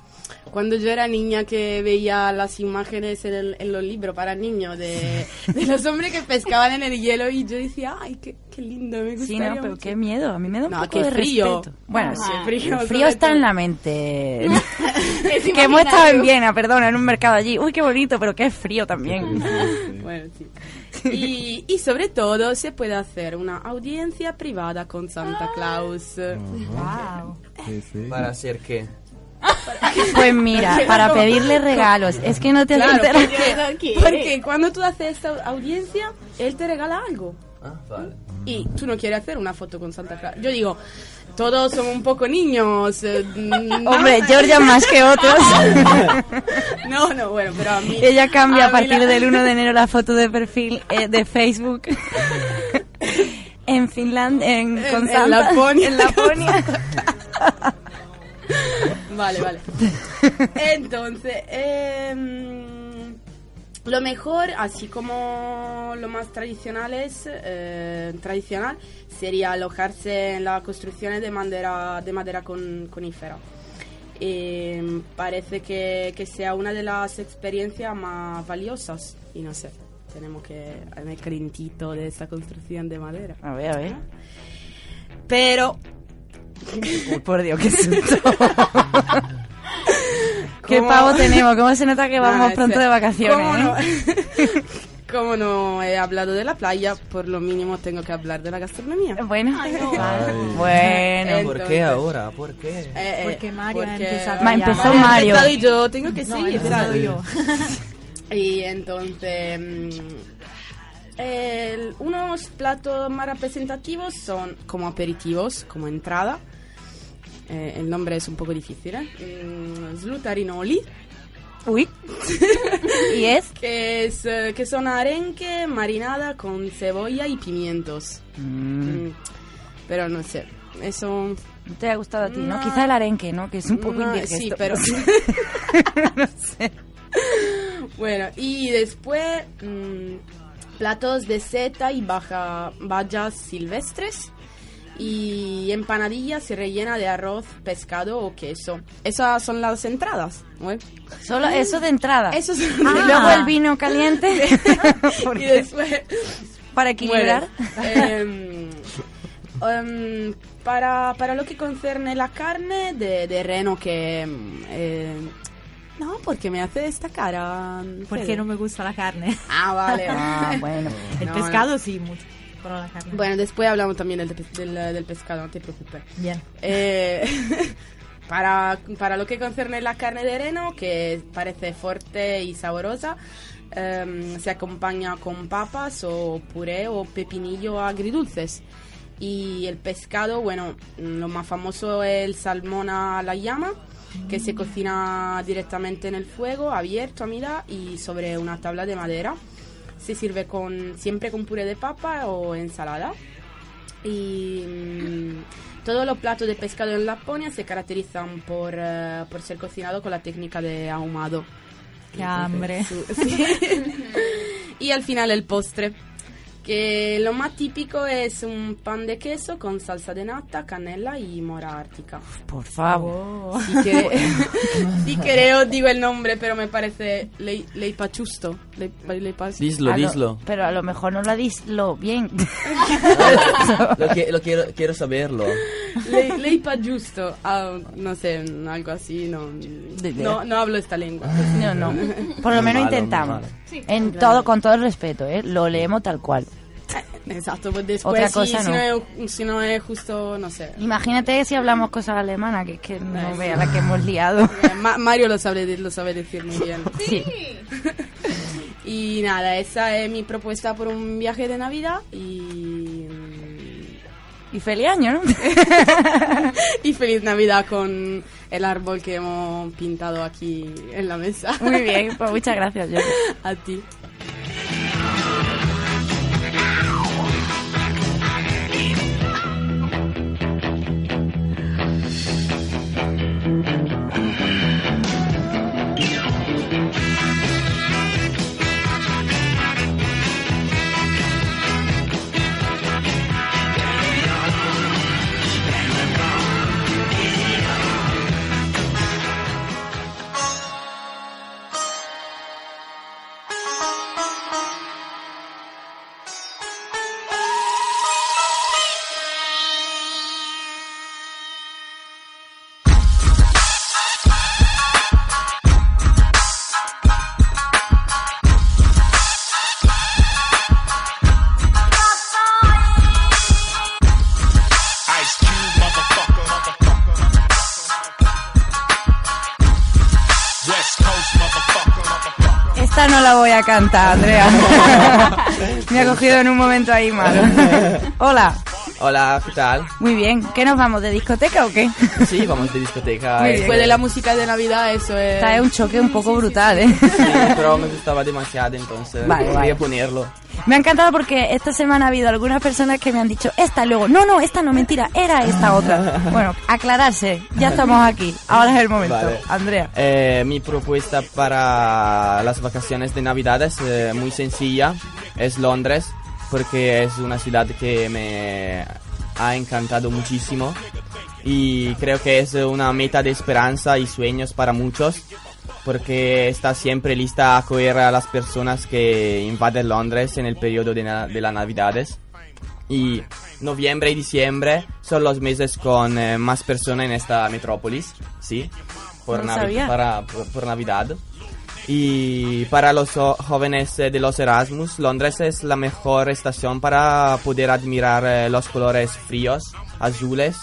cuando yo era niña que veía las imágenes en, el- en los libros para niños de, *laughs* de los hombres que pescaban en el hielo y yo decía, ay, qué, qué lindo, me Sí, gustaría no, pero mucho". qué miedo. A mí me da un No, poco qué de frío. respeto. Bueno, Ah, sí, frío, el frío está todo. en la mente. *laughs* Es que hemos estado en. Viena, perdona, en un mercado allí. Uy, qué bonito, pero qué frío también. *laughs* Bueno, sí. *laughs* Y, y sobre todo se puede hacer una audiencia privada con Santa Claus. Wow. ¿Para hacer qué? *laughs* Pues mira, *laughs* para pedirle regalos. Es que no te has Claro, enterado. porque, porque cuando tú haces esta audiencia, él te regala algo. Ah, vale. Y tú no quieres hacer una foto con Santa Claus. Yo digo, todos somos un poco niños. eh. *laughs* Hombre, Georgia más que otros. *laughs* No, no, bueno, pero a mí... Ella cambia a partir la- del 1 de *laughs* enero la foto de perfil eh, de Facebook. en Finlandia, en, En- en Laponia. en Laponia. Vale, vale. Entonces, em, lo mejor, así como lo más tradicional es, eh, tradicional, sería alojarse en las construcciones de madera, de madera con, conífera. Em, parece que, que sea una de las experiencias más valiosas y no sé, tenemos que en el crintito de esa construcción de madera. A ver, a ver. Pero Uy, por Dios, qué susto. *laughs* ¿Qué pavo tenemos? ¿Cómo se nota que vamos Ah, pronto de vacaciones? ¿Cómo no? *laughs* eh? Como no he hablado de la playa, por lo mínimo tengo que hablar de la gastronomía. Bueno, Ay. bueno. ¿Por qué ahora? ¿Por qué? Eh, Porque Mario ha porque- empezado Ma- empezó Mario empezado y yo tengo que No, seguir, he empezado ¿sabes? yo. *laughs* Y entonces, mm, el- unos platos más representativos son como aperitivos, como entrada. Eh, el nombre es un poco difícil, ¿eh? Mm, slutarinoli. Uy. *laughs* ¿Y es? Que, es, eh, que son arenque marinada con cebolla y pimientos. Mm, Pero no sé, eso... No te ha gustado a ti, ¿no? No. Quizá el arenque, ¿no? Que es un poco No, indigesto. Sí, pero... *laughs* *laughs* no sé. Bueno, y después mm, platos de seta y baja, bayas silvestres y empanadilla se rellena de arroz, pescado o queso. Esas son las entradas. ¿no? Solo eso de entrada. Eso es- Y luego el vino caliente. *laughs* *laughs* y después... para equilibrar. Bueno, em, em, para, para lo que concerne la carne de, de reno que... eh, no, porque me hace esta cara. Porque no me gusta la carne. Ah, vale. Ah, bueno. *laughs* El No, pescado sí, mucho. Pero la carne. Bueno, después hablamos también del, del, del pescado, no te preocupes. Bien. Eh, *laughs* para, para lo que concerne la carne de reno, que parece fuerte y sabrosa, em, se acompaña con papas o puré o pepinillo agridulces. Y el pescado, bueno, lo más famoso es el salmón a la llama, que se cocina directamente en el fuego, abierto a mitad y sobre una tabla de madera. Se sirve con siempre con puré de papa o ensalada. Y mm, todos los platos de pescado en Laponia se caracterizan por, eh, por ser cocinados con la técnica de ahumado. Qué hambre. su- *laughs* sí. y al final el postre, que lo más típico es un pan de queso con salsa de nata, canela y mora ártica. Por favor. Si, quere- *laughs* *laughs* si creo digo el nombre, pero me parece lei, leipachusto. Lei- leipa- Dislo, A lo- dislo. Pero a lo mejor no lo dislo bien. *laughs* Lo, que- lo quiero, quiero saberlo. Le, leipa giusto, ah, no sé, algo así, no, no, no hablo esta lengua. No, no. *laughs* Por lo menos Malo, intentamos. Sí. En Claro. todo, con todo el respeto, ¿eh? Lo leemos tal cual. Exacto, pues después Otra si, cosa si no. es, si no es justo, no sé. Imagínate si hablamos cosas alemanas, que es que no Eh, vea la que hemos liado. *laughs* Eh, Ma- Mario lo sabe, lo sabe decir muy bien. Sí. *laughs* Y nada, esa es mi propuesta por un viaje de Navidad y... Y feliz año, ¿no? *laughs* y feliz Navidad con el árbol que hemos pintado aquí en la mesa. Muy bien, pues muchas gracias, Georgia. *laughs* A ti. La voy a cantar, Andrea. *laughs* Me ha cogido en un momento ahí malo. Hola. Hola, ¿qué tal? Muy bien. ¿Qué nos vamos? ¿De discoteca o qué? Sí, vamos de discoteca. Eh. Después de la música de Navidad, eso es... Esta es un choque un poco brutal, ¿eh? Sí, pero me gustaba demasiado, entonces Vale, quería vale. ponerlo. Me ha encantado porque esta semana ha habido algunas personas que me han dicho esta luego, no, no, esta no, mentira, era esta otra. *laughs* Bueno, aclararse, ya estamos aquí, ahora es el momento. Vale. Andrea. Eh, mi propuesta para las vacaciones de Navidad es eh, muy sencilla, es Londres, porque es una ciudad que me ha encantado muchísimo y creo que es una meta de esperanza y sueños para muchos, porque está siempre lista a acoger a las personas que invaden Londres en el periodo de, na- de las Navidades. Y noviembre y diciembre son los meses con eh, más personas en esta metrópolis, sí, por, No Navi- para, por, por Navidad. Y para los jóvenes eh, de los Erasmus, Londres es la mejor estación para poder admirar eh, los colores fríos, azules,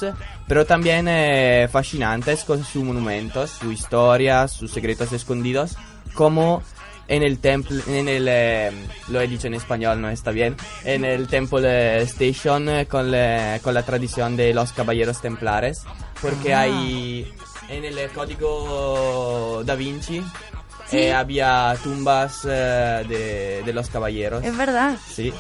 pero también eh, fascinantes con sus monumentos, su historia, sus secretos escondidos, como en el templo, en el, eh, lo he dicho en español, no está bien, en el Temple Station eh, con, le- con la tradición de los caballeros templares, porque Ah. hay en el código Da Vinci Sí. eh, había tumbas eh, de, de los caballeros. Es verdad. Sí.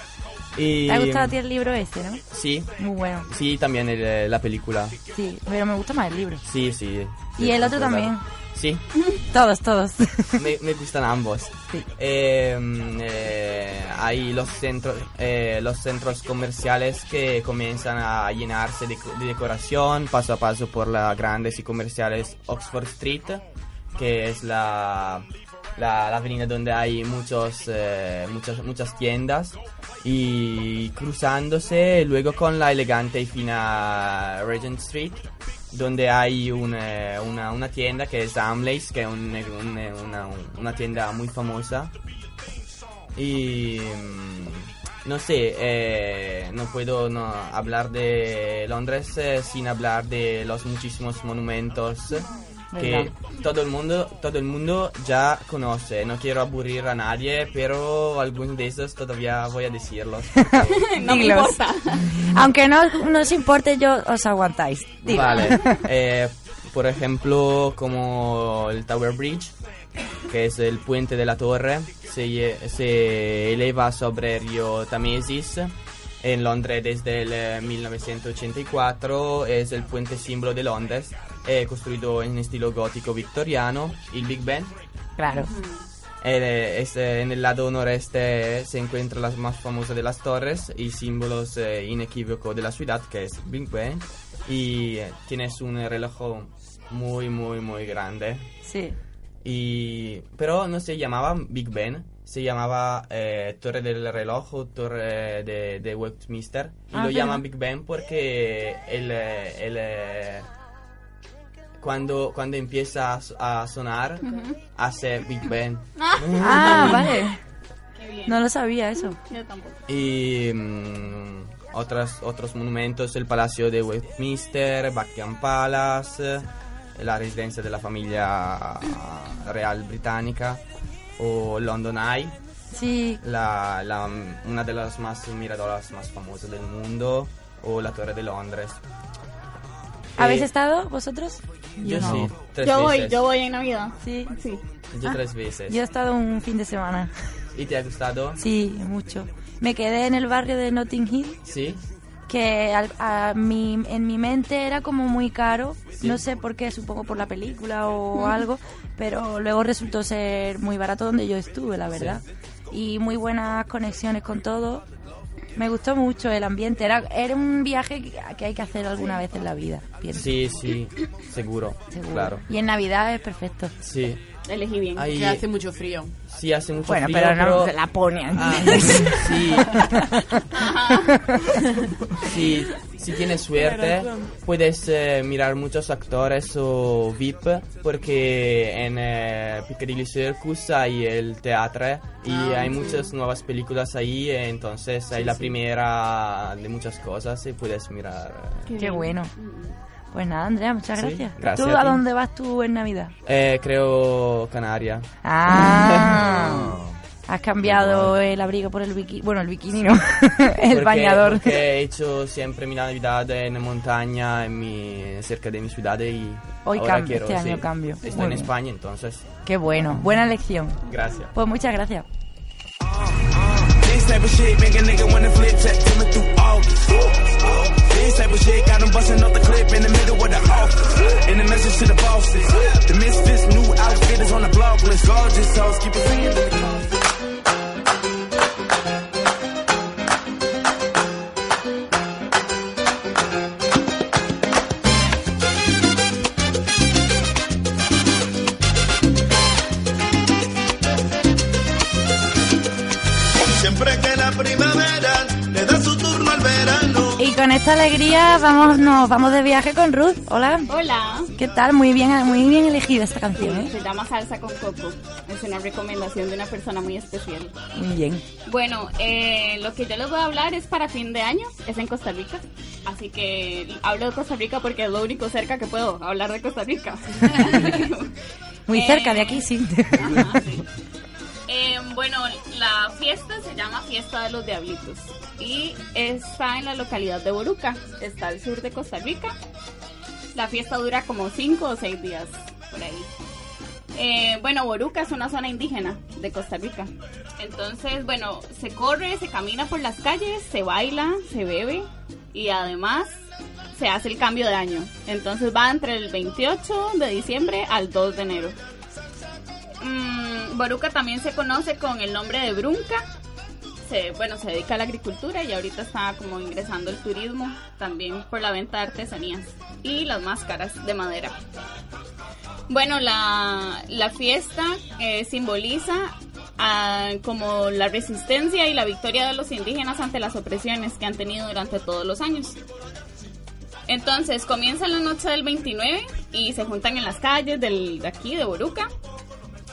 Y, ¿Te ha gustado a ti el libro este, no? Sí. Muy bueno. Sí, también el, eh, la película. Sí, pero me gusta más el libro. Sí, sí. Y el otro verdad. también. Sí. *laughs* Todos, todos. *laughs* me, me gustan ambos. Sí. Eh, eh, hay los centros, eh, los centros comerciales que comienzan a llenarse de, de decoración paso a paso por las grandes y comerciales Oxford Street, que es la, la, la avenida donde hay muchos, eh, muchas, muchas tiendas. Y cruzándose luego con la elegante y fina Regent Street, donde hay un, eh, una, una tienda que es Amlays, que es un- un- una, una tienda muy famosa. Y mm, no sé, eh, no puedo hablar de Londres eh, sin hablar de los muchísimos monumentos que todo el mundo todo el mundo ya conoce. No quiero aburrir a nadie, pero algunos de esos todavía voy a decirlos. *laughs* no me importa. Aunque no, no os importe, yo os aguantáis. Dilo. Vale. *laughs* Eh, por ejemplo, como el Tower Bridge, que es el puente de la torre, se, se eleva sobre el río Tamesis. En Londres desde el eh, 1984 es el puente símbolo de Londres, eh, construido en estilo gótico victoriano. El Big Ben Claro. eh, es, eh, en el lado noreste se encuentra la más famosa de las torres y símbolos eh, inequívocos de la ciudad, que es Big Ben. Y eh, tienes un reloj muy, muy, muy grande. Sí. Y, pero no se llamaba Big Ben, se llamaba eh, Torre del Reloj o Torre de, de Westminster. Y Ah, lo ¿verdad? llaman Big Ben porque el, eh, el, eh, cuando, cuando empieza a, a sonar, hace Big Ben. *laughs* Ah, vale. No lo sabía eso. Yo tampoco. Y mm, otras, otros monumentos, el Palacio de Westminster, Buckingham Palace, la residencia de la familia real británica, o London Eye, Sí. la, la- una de las más miradoras más famosas del mundo, o la Torre de Londres. ¿Habéis Eh, estado vosotros? Yo no. sí, tres Yo voy, yo voy en Navidad. Sí. Sí. Yo Ah, tres veces. Yo he estado un fin de semana. ¿Y te ha gustado? Sí, mucho. Me quedé en el barrio de Notting Hill, Sí. que a mi- en mi mente era como muy caro. Sí. No sé por qué, supongo por la película o algo, pero luego resultó ser muy barato donde yo estuve, la verdad. Y muy buenas conexiones con todo. Me gustó mucho el ambiente. Era, era un viaje que hay que hacer alguna vez en la vida. pienso. Sí, sí, seguro, Seguro. claro. Y en Navidad es perfecto. Sí. Elegí bien. Ahí- Que hace mucho frío. Sí, hace mucho Bueno, frío, pero no se la ponen. Ah, *laughs* sí. sí, si tienes suerte, puedes eh, mirar muchos actores o VIP, porque en eh, Piccadilly Circus hay el teatro y Ah, hay sí. muchas nuevas películas ahí, entonces hay Sí, la sí. primera de muchas cosas y puedes mirar. eh. Qué, bueno. Pues nada, Andrea, muchas Sí, gracias. gracias ¿Tú a dónde vas tú en Navidad? Eh, creo Canaria. Ah. *laughs* Has cambiado el abrigo por el bikini. Bueno, el bikini no. *laughs* el Porque- bañador. Porque he hecho siempre mi Navidad en montaña, en mi, cerca de mi ciudad y Hoy ahora cambio, quiero, este año sí. cambio. Estoy Muy en bien. España, entonces, Qué bueno. Buena elección. gracias. Pues muchas gracias. This type of shit make a nigga wanna flip September through August. This type of shit got him busting off the clip in the middle of the office. And the message to the bosses. The misfits, new outfitters on the block list. Gorgeous hoes keep it singing con esta alegría vamos, nos vamos de viaje con Ruth. Hola. Hola. ¿Qué tal? Muy bien, muy bien elegida esta canción, ¿eh? Se llama Salsa con Coco. Es una recomendación de una persona muy especial. Muy bien. Bueno, eh, lo que yo les voy a hablar es para fin de año. Es en Costa Rica. Así que hablo de Costa Rica porque es lo único cerca que puedo hablar de Costa Rica. *laughs* Muy Eh, cerca de aquí, sí. Eh, bueno, la fiesta se llama Fiesta de los Diablitos y está en la localidad de Boruca, está al sur de Costa Rica. La fiesta dura como 5 o 6 días por ahí. Eh, bueno, Boruca es una zona indígena de Costa Rica. Entonces, bueno, se corre, se camina por las calles, se baila, se bebe y además se hace el cambio de año. Entonces va entre el 28 de diciembre al 2 de enero. Mm, Boruca también se conoce con el nombre de Brunca. Se, bueno, se dedica a la agricultura y ahorita está como ingresando el turismo también por la venta de artesanías y las máscaras de madera. Bueno, la, la fiesta eh, simboliza ah, como la resistencia y la victoria de los indígenas ante las opresiones que han tenido durante todos los años. Entonces comienza la noche del 29 y se juntan en las calles del, de aquí, de Boruca.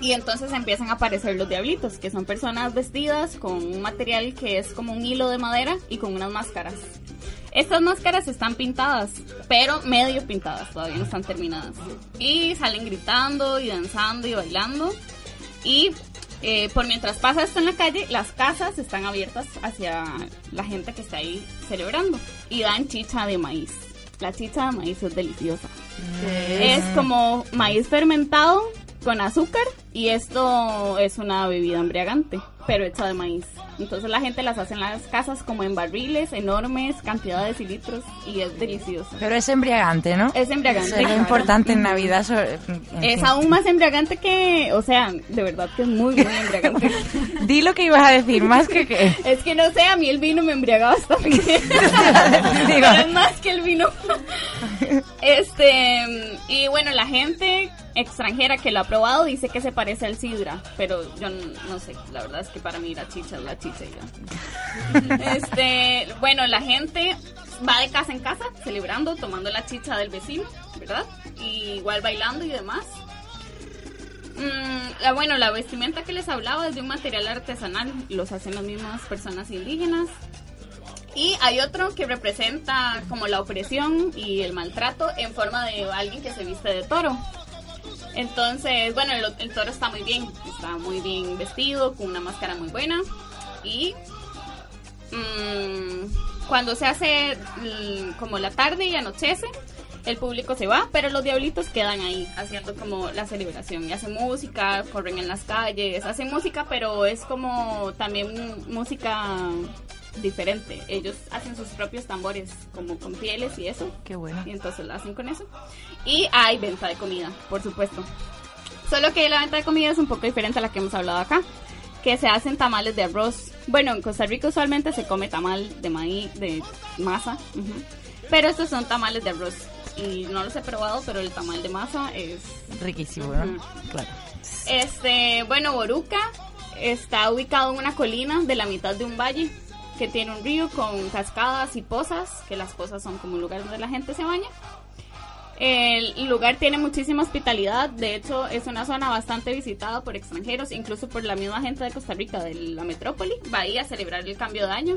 Y entonces empiezan a aparecer los diablitos, que son personas vestidas con un material que es como un hilo de madera y con unas máscaras. Estas máscaras están pintadas, pero medio pintadas, todavía no están terminadas. Y salen gritando y danzando y bailando. Y eh, por mientras pasa esto en la calle, las casas están abiertas hacia la gente que está ahí celebrando. Y dan chicha de maíz. La chicha de maíz es deliciosa. Es como maíz fermentado con azúcar y esto es una bebida embriagante, pero hecha de maíz. Entonces la gente las hace en las casas como en barriles enormes, cantidades y litros y es delicioso. Pero es embriagante, ¿no? Es embriagante. Eso es claro. importante en Navidad. sobre- en Es fin. aún más embriagante que, o sea, de verdad que es muy, muy embriagante. *laughs* Di lo que ibas a decir, más que qué. *laughs* Es que no sé, a mí el vino me embriagaba bastante. *laughs* Pero es más que el vino. Este, y bueno, la gente extranjera que lo ha probado dice que se parece al sidra, pero yo no sé, la verdad es que para mí la chicha es la chicha y ya. *laughs* Este, bueno, la gente va de casa en casa celebrando, tomando la chicha del vecino, ¿verdad? Y igual bailando y demás. Mm, la- bueno, la vestimenta que les hablaba es de un material artesanal, los hacen las mismas personas indígenas. Y hay otro que representa como la opresión y el maltrato en forma de alguien que se viste de toro. Entonces, bueno, el, el toro está muy bien, está muy bien vestido, con una máscara muy buena. Y mm, cuando se hace mm, como la tarde y anochece, el público se va, pero los diablitos quedan ahí haciendo como la celebración y hacen música, corren en las calles, hacen música, pero es como también música diferente. Ellos hacen sus propios tambores, como con pieles y eso. Qué bueno. Y entonces lo hacen con eso. Y hay venta de comida, por supuesto. Solo que la venta de comida es un poco diferente a la que hemos hablado acá. Que se hacen tamales de arroz. Bueno, en Costa Rica usualmente se come tamal de maíz, de masa. ujú. Pero estos son tamales de arroz. Y no los he probado, pero el tamal de masa es Riquísimo, ¿no? Ujú. Claro. este, bueno, Boruca está ubicado en una colina de la mitad de un valle que tiene un río con cascadas y pozas, que las pozas son como un lugar donde la gente se baña. El lugar tiene muchísima hospitalidad, de hecho es una zona bastante visitada por extranjeros, incluso por la misma gente de Costa Rica, de la metrópoli, va ahí a celebrar el cambio de año.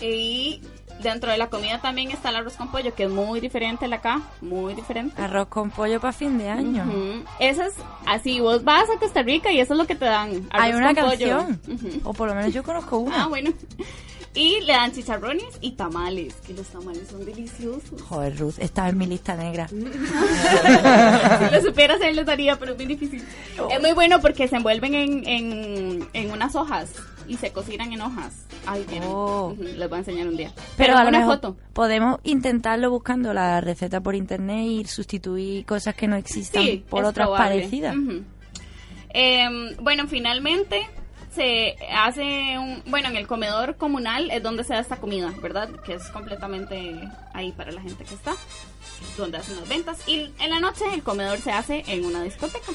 Y Dentro de la comida también está el arroz con pollo, que es muy diferente al acá, muy diferente. Arroz con pollo para fin de año. Eso es así, vos vas a Costa Rica y eso es lo que te dan. Hay arroz una con pollo. canción. O por lo menos yo conozco una. Ah, bueno. Y le dan chicharrones y tamales, que los tamales son deliciosos. Joder, Ruth, estaba en mi lista negra. *laughs* si lo supiera hacer, les daría, pero es muy difícil. Es muy bueno porque se envuelven en, en, en unas hojas y se cocinan en hojas. Tienen. Ujú, Les voy a enseñar un día. Oh. Pero, a lo una mejor foto. podemos intentarlo buscando la receta por internet y sustituir cosas que no existan Sí, por otras probable. parecidas. Em, bueno, finalmente se hace un... Bueno, en el comedor comunal es donde se da esta comida, ¿verdad? Que es completamente ahí para la gente que está, donde hacen las ventas. Y en la noche el comedor se hace en una discoteca.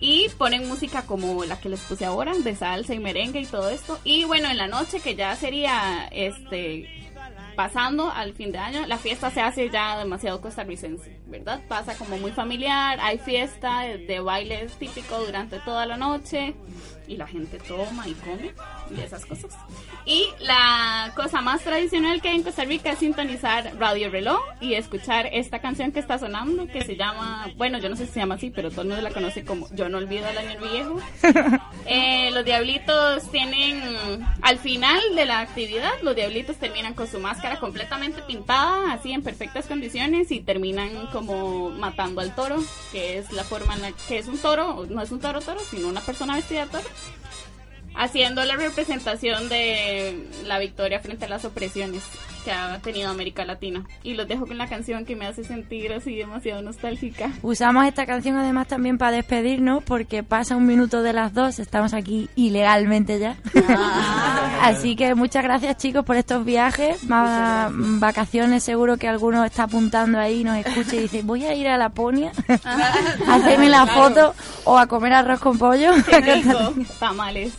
Y ponen música como la que les puse ahora, de salsa y merengue y todo esto. Y bueno, en la noche, que ya sería este pasando al fin de año, la fiesta se hace ya demasiado costarricense, ¿verdad? Pasa como muy familiar, hay fiesta de, bailes típicos durante toda la noche y la gente toma y come y esas cosas. Y la cosa más tradicional que hay en Costa Rica es sintonizar Radio Reloj y escuchar esta canción que está sonando que se llama, bueno, yo no sé si se llama así, pero todo el mundo la conoce como Yo no olvido el año viejo. *laughs* Eh, los diablitos tienen, al final de la actividad, los diablitos terminan con su máscara completamente pintada, así en perfectas condiciones, y terminan como matando al toro, que es la forma en la que es un toro, no es un toro toro, sino una persona vestida de toro, haciendo la representación de la victoria frente a las opresiones que ha tenido América Latina. Y los dejo con la canción que me hace sentir así demasiado nostálgica. Usamos esta canción además también para despedirnos porque pasa un minuto de las dos, estamos aquí ilegalmente ya. *laughs* Así que muchas gracias chicos por estos viajes, más vacaciones seguro que alguno está apuntando ahí, nos escucha y dice voy a ir a Laponia *laughs* a hacerme la Claro. foto o a comer arroz con pollo. Qué rico. *laughs* Tamales.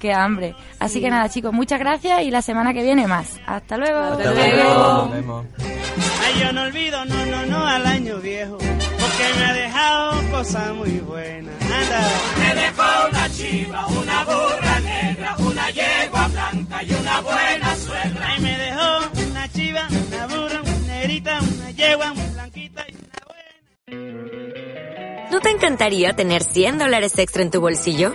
Qué hambre. Así Sí. que nada chicos, muchas gracias y la semana que viene más. Hasta luego. Hasta luego. Ay, yo no olvido, no, no, no al año viejo, porque me ha dejado cosas muy buenas. Anda. Me dejó una chiva, una burra negra, una yegua blanca y una buena suegra. Ay, me dejó una chiva, una burra, una negrita, una yegua, muy blanquita. y- ¿No te encantaría tener 100 dólares extra en tu bolsillo?